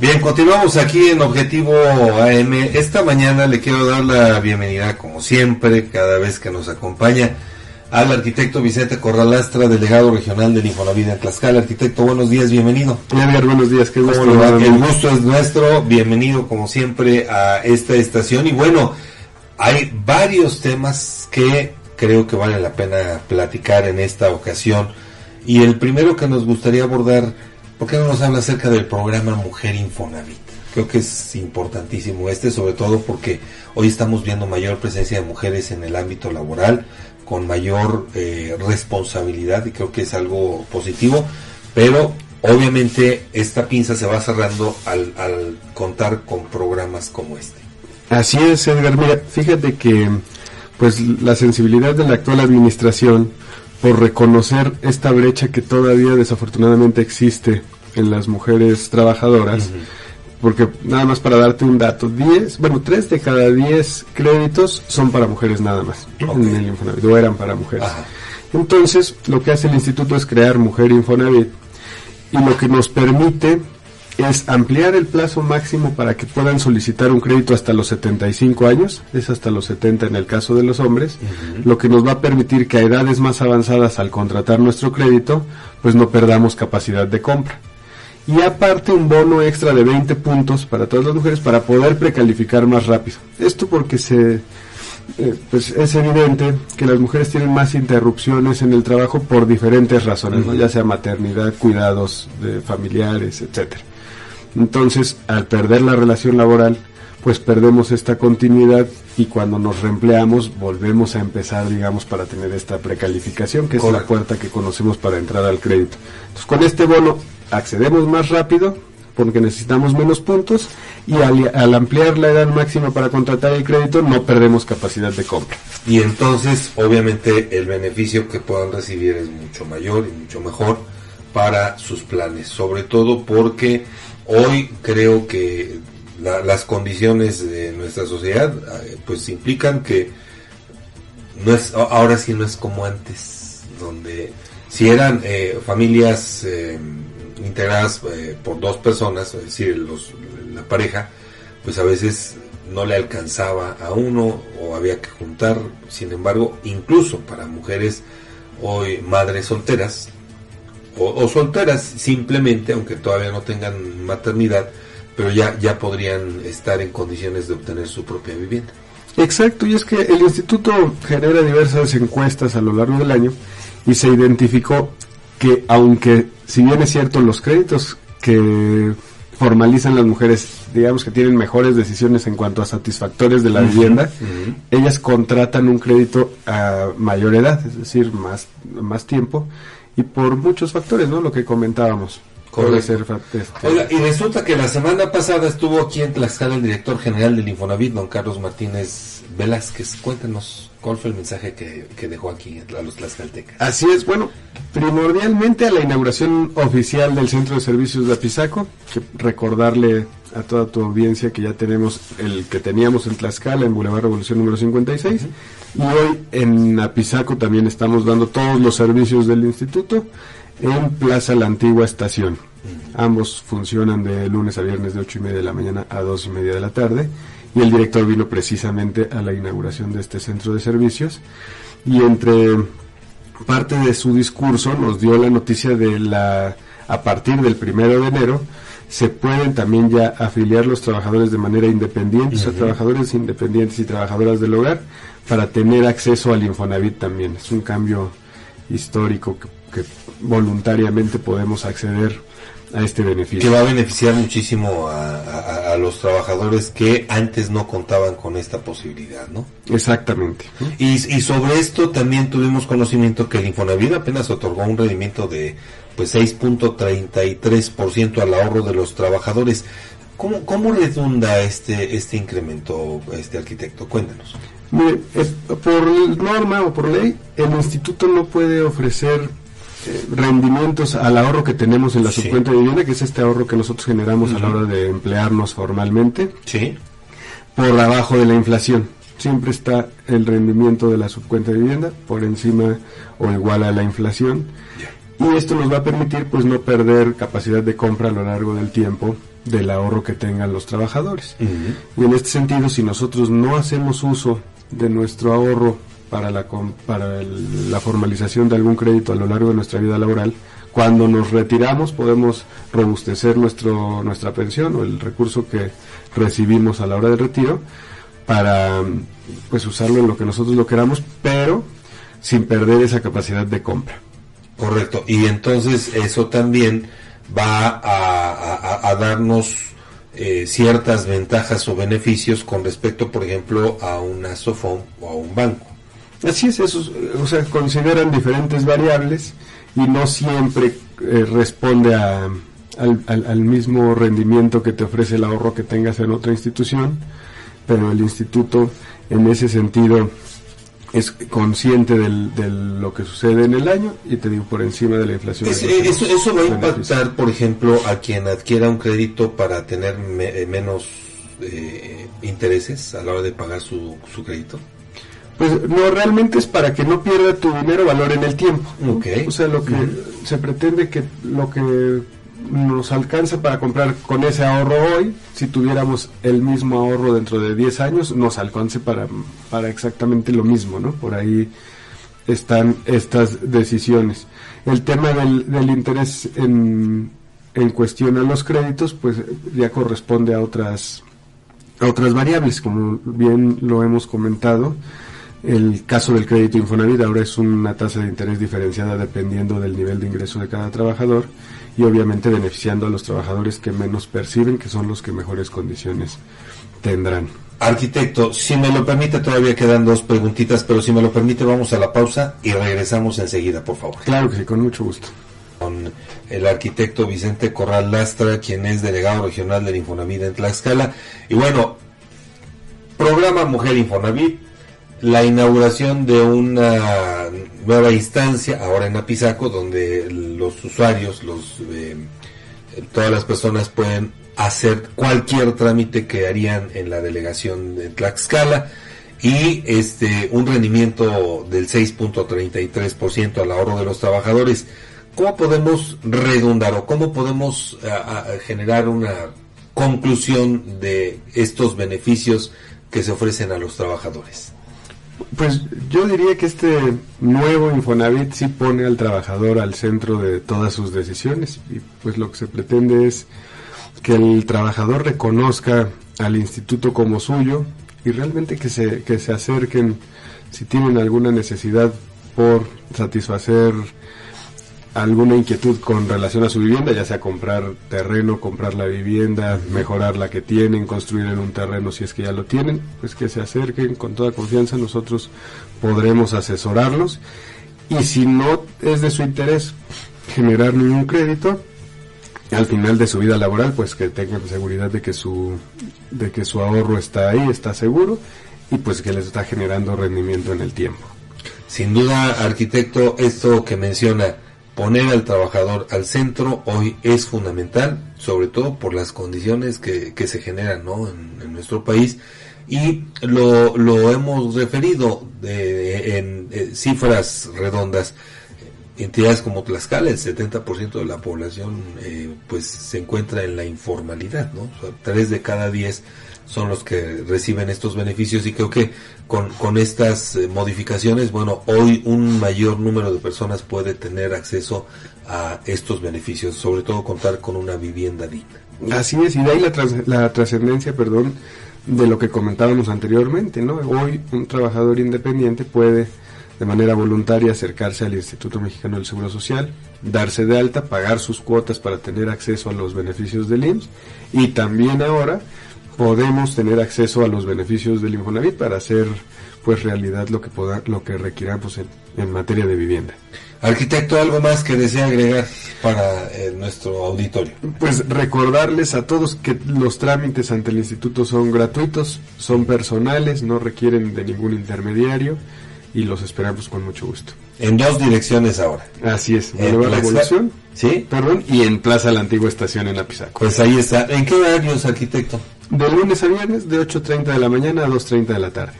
Bien, continuamos aquí en Objetivo AM. Esta mañana le quiero dar la bienvenida, como siempre, cada vez que nos acompaña, al arquitecto Vicente Corralastra, delegado regional del Infonavit en Tlaxcala. Arquitecto, buenos días, bienvenido. Edgar, buenos días, qué gusto. El gusto es nuestro, bienvenido como siempre a esta estación. Y bueno, hay varios temas que creo que vale la pena platicar en esta ocasión. Y el primero que nos gustaría abordar ¿Por qué no nos habla acerca del programa Mujer Infonavit? Creo que es importantísimo este, sobre todo porque hoy estamos viendo mayor presencia de mujeres en el ámbito laboral, con mayor eh, responsabilidad y creo que es algo positivo, pero obviamente esta pinza se va cerrando al, al contar con programas como este. Así es, Edgar. Mira, fíjate que pues la sensibilidad de la actual administración por reconocer esta brecha que todavía desafortunadamente existe en las mujeres trabajadoras. Porque nada más para darte un dato, 10, bueno, 3 de cada 10 créditos son para mujeres nada más. En el Infonavit, o eran para mujeres. Entonces, lo que hace el instituto es crear Mujer Infonavit y lo que nos permite es ampliar el plazo máximo para que puedan solicitar un crédito hasta los 75 años, es hasta los 70 en el caso de los hombres, lo que nos va a permitir que a edades más avanzadas al contratar nuestro crédito, pues no perdamos capacidad de compra. Y aparte un bono extra de 20 puntos para todas las mujeres para poder precalificar más rápido. Esto porque se eh, pues es evidente que las mujeres tienen más interrupciones en el trabajo por diferentes razones, ya sea maternidad, cuidados de familiares, etcétera. Entonces, al perder la relación laboral, pues perdemos esta continuidad y cuando nos reempleamos volvemos a empezar, digamos, para tener esta precalificación, que es la puerta que conocemos para entrar al crédito. Entonces, con este bono accedemos más rápido porque necesitamos menos puntos y al, al, ampliar la edad máxima para contratar el crédito no perdemos capacidad de compra. Y entonces, obviamente, el beneficio que puedan recibir es mucho mayor y mucho mejor para sus planes, sobre todo porque Hoy creo que las condiciones de nuestra sociedad eh, pues implican que no es ahora sí no es como antes donde si eran eh, familias eh, integradas por dos personas es decir los, la pareja pues a veces no le alcanzaba a uno o había que juntar. Sin embargo incluso para mujeres hoy madres solteras o, solteras simplemente, aunque todavía no tengan maternidad, pero ya, ya podrían estar en condiciones de obtener su propia vivienda. Exacto, y es que el instituto genera diversas encuestas a lo largo del año y se identificó que aunque si bien es cierto los créditos que formalizan las mujeres, digamos que tienen mejores decisiones en cuanto a satisfactores de la vivienda, ellas contratan un crédito a mayor edad, es decir, más, más tiempo, y por muchos factores, ¿no? Lo que comentábamos. Ser, este... Oiga, y resulta que la semana pasada estuvo aquí en Tlaxcala el director general del Infonavit, don Carlos Martínez Velázquez. Cuéntenos cuál fue el mensaje que, dejó aquí a los tlaxcaltecas. Así es, bueno, primordialmente a la inauguración oficial del Centro de Servicios de Apizaco, que recordarle a toda tu audiencia que ya tenemos el que teníamos en Tlaxcala, en Boulevard Revolución número 56, y hoy en Apizaco también estamos dando todos los servicios del instituto en Plaza La Antigua Estación. Ambos funcionan de lunes a viernes de 8 y media de la mañana a 2 y media de la tarde. Y el director vino precisamente a la inauguración de este centro de servicios. Y entre parte de su discurso nos dio la noticia de la, a partir del primero de enero, se pueden también ya afiliar los trabajadores de manera independiente, o sea, trabajadores independientes y trabajadoras del hogar, para tener acceso al Infonavit también. Es un cambio histórico que, voluntariamente podemos acceder a este beneficio. Que va a beneficiar muchísimo a, los trabajadores que antes no contaban con esta posibilidad, ¿no? Exactamente. Y, y sobre esto también tuvimos conocimiento que el Infonavit apenas otorgó un rendimiento de pues 6.33% al ahorro de los trabajadores. ¿Cómo, ¿Cómo redunda este, este incremento, este arquitecto? Cuéntanos. Mire, por norma o por ley, el instituto no puede ofrecer eh, rendimientos al ahorro que tenemos en la subcuenta de vivienda, que es este ahorro que nosotros generamos a la hora de emplearnos formalmente, sí. por abajo de la inflación. Siempre está el rendimiento de la subcuenta de vivienda por encima o igual a la inflación. y esto nos va a permitir pues no perder capacidad de compra a lo largo del tiempo del ahorro que tengan los trabajadores. Y en este sentido, si nosotros no hacemos uso de nuestro ahorro para la, para la formalización de algún crédito a lo largo de nuestra vida laboral, cuando nos retiramos podemos robustecer nuestro, nuestra pensión o el recurso que recibimos a la hora del retiro para pues usarlo en lo que nosotros lo queramos, pero sin perder esa capacidad de compra. Correcto, y entonces eso también va a, darnos eh, ciertas ventajas o beneficios con respecto, por ejemplo, a una SOFOM o a un banco. Así es, eso, o sea, consideran diferentes variables y no siempre eh, responde a, al, al, mismo rendimiento que te ofrece el ahorro que tengas en otra institución, pero el instituto en ese sentido es consciente de lo que sucede en el año y te digo por encima de la inflación. eso, va a impactar, por ejemplo, a quien adquiera un crédito para tener eh, menos eh, intereses a la hora de pagar su, su crédito. Pues no, realmente es para que no pierda tu dinero valor en el tiempo. O sea, lo que se pretende que lo que nos alcanza para comprar con ese ahorro hoy, si tuviéramos el mismo ahorro dentro de 10 años, nos alcance para, para exactamente lo mismo, ¿no? Por ahí están estas decisiones. El tema del, del interés en, en cuestión a los créditos, pues ya corresponde a otras, a otras variables, como bien lo hemos comentado. El caso del crédito Infonavit ahora es una tasa de interés diferenciada dependiendo del nivel de ingreso de cada trabajador y obviamente beneficiando a los trabajadores que menos perciben, que son los que mejores condiciones tendrán. Arquitecto, si me lo permite, todavía quedan dos preguntitas, pero si me lo permite, vamos a la pausa y regresamos enseguida, por favor. Claro que sí, con mucho gusto. Con el arquitecto Vicente Corral Lastra, quien es delegado regional del Infonavit en Tlaxcala. Y bueno, programa Mujer Infonavit, la inauguración de una nueva instancia ahora en Apizaco donde los usuarios, los eh, todas las personas pueden hacer cualquier trámite que harían en la delegación de Tlaxcala y este un rendimiento del 6.33% al ahorro de los trabajadores. ¿Cómo podemos redundar o cómo podemos generar una conclusión de estos beneficios que se ofrecen a los trabajadores? Pues yo diría que este nuevo Infonavit sí pone al trabajador al centro de todas sus decisiones. Y pues lo que se pretende es que el trabajador reconozca al instituto como suyo y realmente que se, que se acerquen si tienen alguna necesidad por satisfacer alguna inquietud con relación a su vivienda, ya sea comprar terreno, comprar la vivienda, mejorar la que tienen, construir en un terreno si es que ya lo tienen, pues que se acerquen con toda confianza, nosotros podremos asesorarlos y si no es de su interés generar ningún crédito, al final de su vida laboral, pues que tengan seguridad de que su de que su ahorro está ahí, está seguro y pues que les está generando rendimiento en el tiempo. Sin duda, arquitecto, esto que menciona poner al trabajador al centro hoy es fundamental, sobre todo por las condiciones que, se generan ¿no? en, nuestro país y lo, hemos referido en, eh, cifras redondas. Entidades como Tlaxcala, el 70% de la población eh, pues se encuentra en la informalidad, ¿no? tres de cada diez son los que reciben estos beneficios y creo que con, estas eh, modificaciones, bueno, hoy un mayor número de personas puede tener acceso a estos beneficios, sobre todo contar con una vivienda digna. Así es, y de ahí la, trascendencia, perdón, de lo que comentábamos anteriormente, ¿no? Hoy un trabajador independiente puede de manera voluntaria acercarse al Instituto Mexicano del Seguro Social, darse de alta, pagar sus cuotas para tener acceso a los beneficios del IMSS y también ahora podemos tener acceso a los beneficios del Infonavit para hacer pues realidad lo que poda, lo que requiramos en, materia de vivienda. Arquitecto, ¿algo más que desea agregar para eh, nuestro auditorio? Pues recordarles a todos que los trámites ante el instituto son gratuitos, son personales, no requieren de ningún intermediario y los esperamos con mucho gusto. En dos direcciones ahora. Así es, en la Revolución, ¿sí? perdón, y en Plaza La Antigua Estación en Apizaco. Pues ahí está. ¿En qué horarios, arquitecto? De lunes a viernes, de 8.30 de la mañana a 2.30 de la tarde.